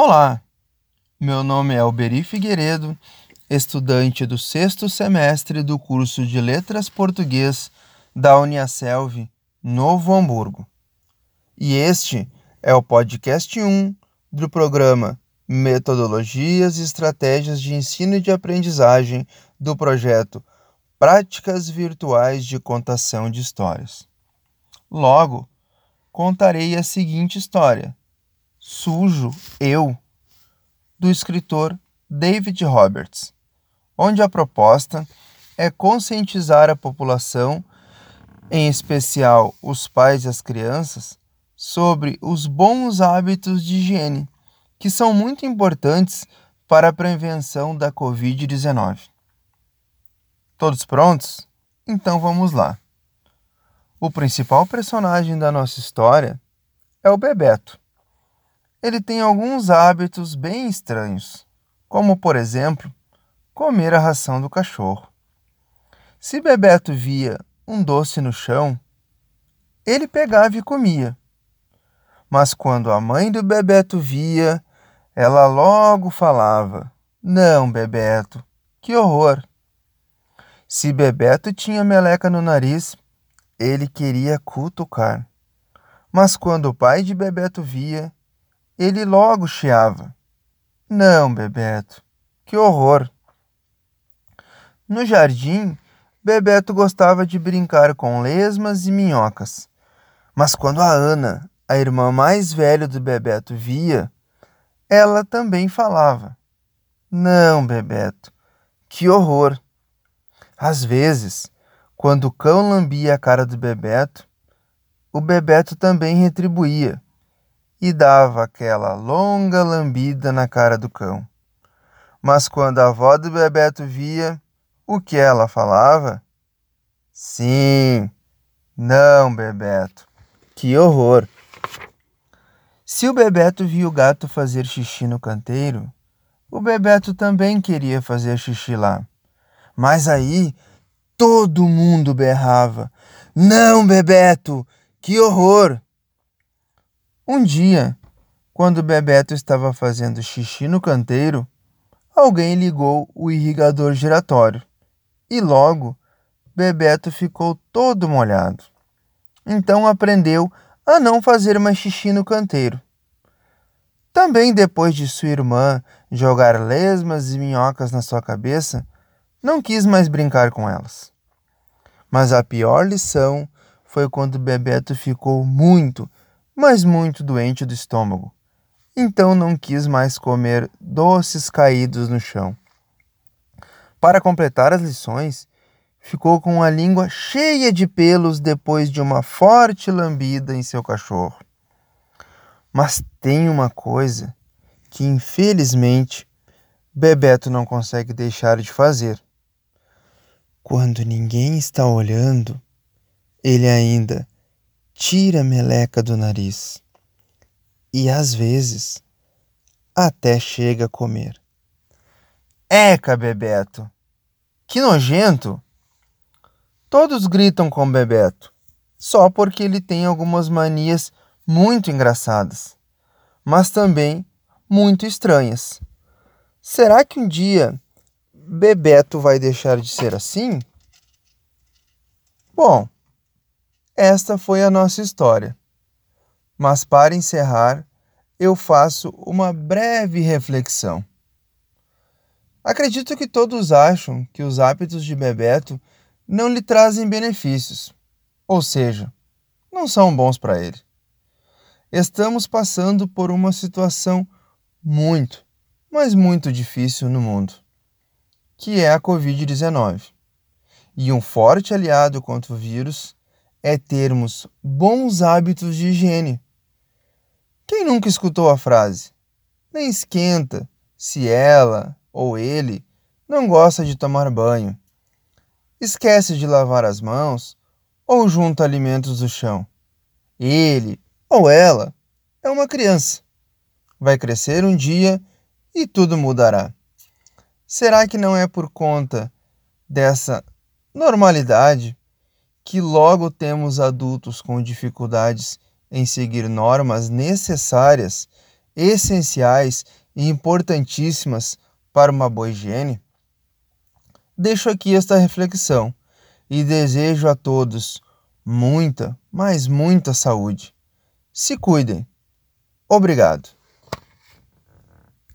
Olá, meu nome é Alberi Figueiredo, estudante do sexto semestre do curso de Letras Português da Uniaselv, Novo Hamburgo. E este é o podcast 1 do programa Metodologias e Estratégias de Ensino e de Aprendizagem do projeto Práticas Virtuais de Contação de Histórias. Logo, contarei a seguinte história: Sujo Eu, do escritor David Roberts, onde a proposta é conscientizar a população, em especial os pais e as crianças, sobre os bons hábitos de higiene, que são muito importantes para a prevenção da Covid-19. Todos prontos? Então vamos lá. O principal personagem da nossa história é o Bebeto. Ele tem alguns hábitos bem estranhos, como, por exemplo, comer a ração do cachorro. Se Bebeto via um doce no chão, ele pegava e comia. Mas quando a mãe do Bebeto via, ela logo falava: Não, Bebeto, que horror! Se Bebeto tinha meleca no nariz, ele queria cutucar. Mas quando o pai de Bebeto via, ele logo chiava. Não, Bebeto, que horror! No jardim, Bebeto gostava de brincar com lesmas e minhocas. Mas quando a Ana, a irmã mais velha do Bebeto, via, ela também falava: Não, Bebeto, que horror! Às vezes, quando o cão lambia a cara do Bebeto, o Bebeto também retribuía e dava aquela longa lambida na cara do cão. Mas quando a avó do Bebeto via o que ela falava, sim, não, Bebeto, que horror! Se o Bebeto via o gato fazer xixi no canteiro, o Bebeto também queria fazer xixi lá. Mas aí todo mundo berrava: Não, Bebeto, que horror! Um dia, quando Bebeto estava fazendo xixi no canteiro, alguém ligou o irrigador giratório e logo Bebeto ficou todo molhado. Então aprendeu a não fazer mais xixi no canteiro. Também depois de sua irmã jogar lesmas e minhocas na sua cabeça, não quis mais brincar com elas. Mas a pior lição foi quando Bebeto ficou muito, mas muito doente do estômago. Então não quis mais comer doces caídos no chão. Para completar as lições, ficou com a língua cheia de pelos depois de uma forte lambida em seu cachorro. Mas tem uma coisa que, infelizmente, Bebeto não consegue deixar de fazer. Quando ninguém está olhando, ele ainda tira a meleca do nariz e às vezes até chega a comer. Eca, Bebeto! Que nojento! Todos gritam com Bebeto, só porque ele tem algumas manias muito engraçadas, mas também muito estranhas. Será que um dia Bebeto vai deixar de ser assim? Bom, esta foi a nossa história. Mas para encerrar, eu faço uma breve reflexão. Acredito que todos acham que os hábitos de Bebeto não lhe trazem benefícios, ou seja, não são bons para ele. Estamos passando por uma situação muito, mas muito difícil no mundo que é a Covid-19. E um forte aliado contra o vírus é termos bons hábitos de higiene. Quem nunca escutou a frase? Nem esquenta se ela ou ele não gosta de tomar banho. Esquece de lavar as mãos ou junta alimentos do chão. Ele ou ela é uma criança. Vai crescer um dia e tudo mudará. Será que não é por conta dessa normalidade que logo temos adultos com dificuldades em seguir normas necessárias essenciais e importantíssimas para uma boa higiene? Deixo aqui esta reflexão e desejo a todos muita, mas muita saúde. Se cuidem. Obrigado.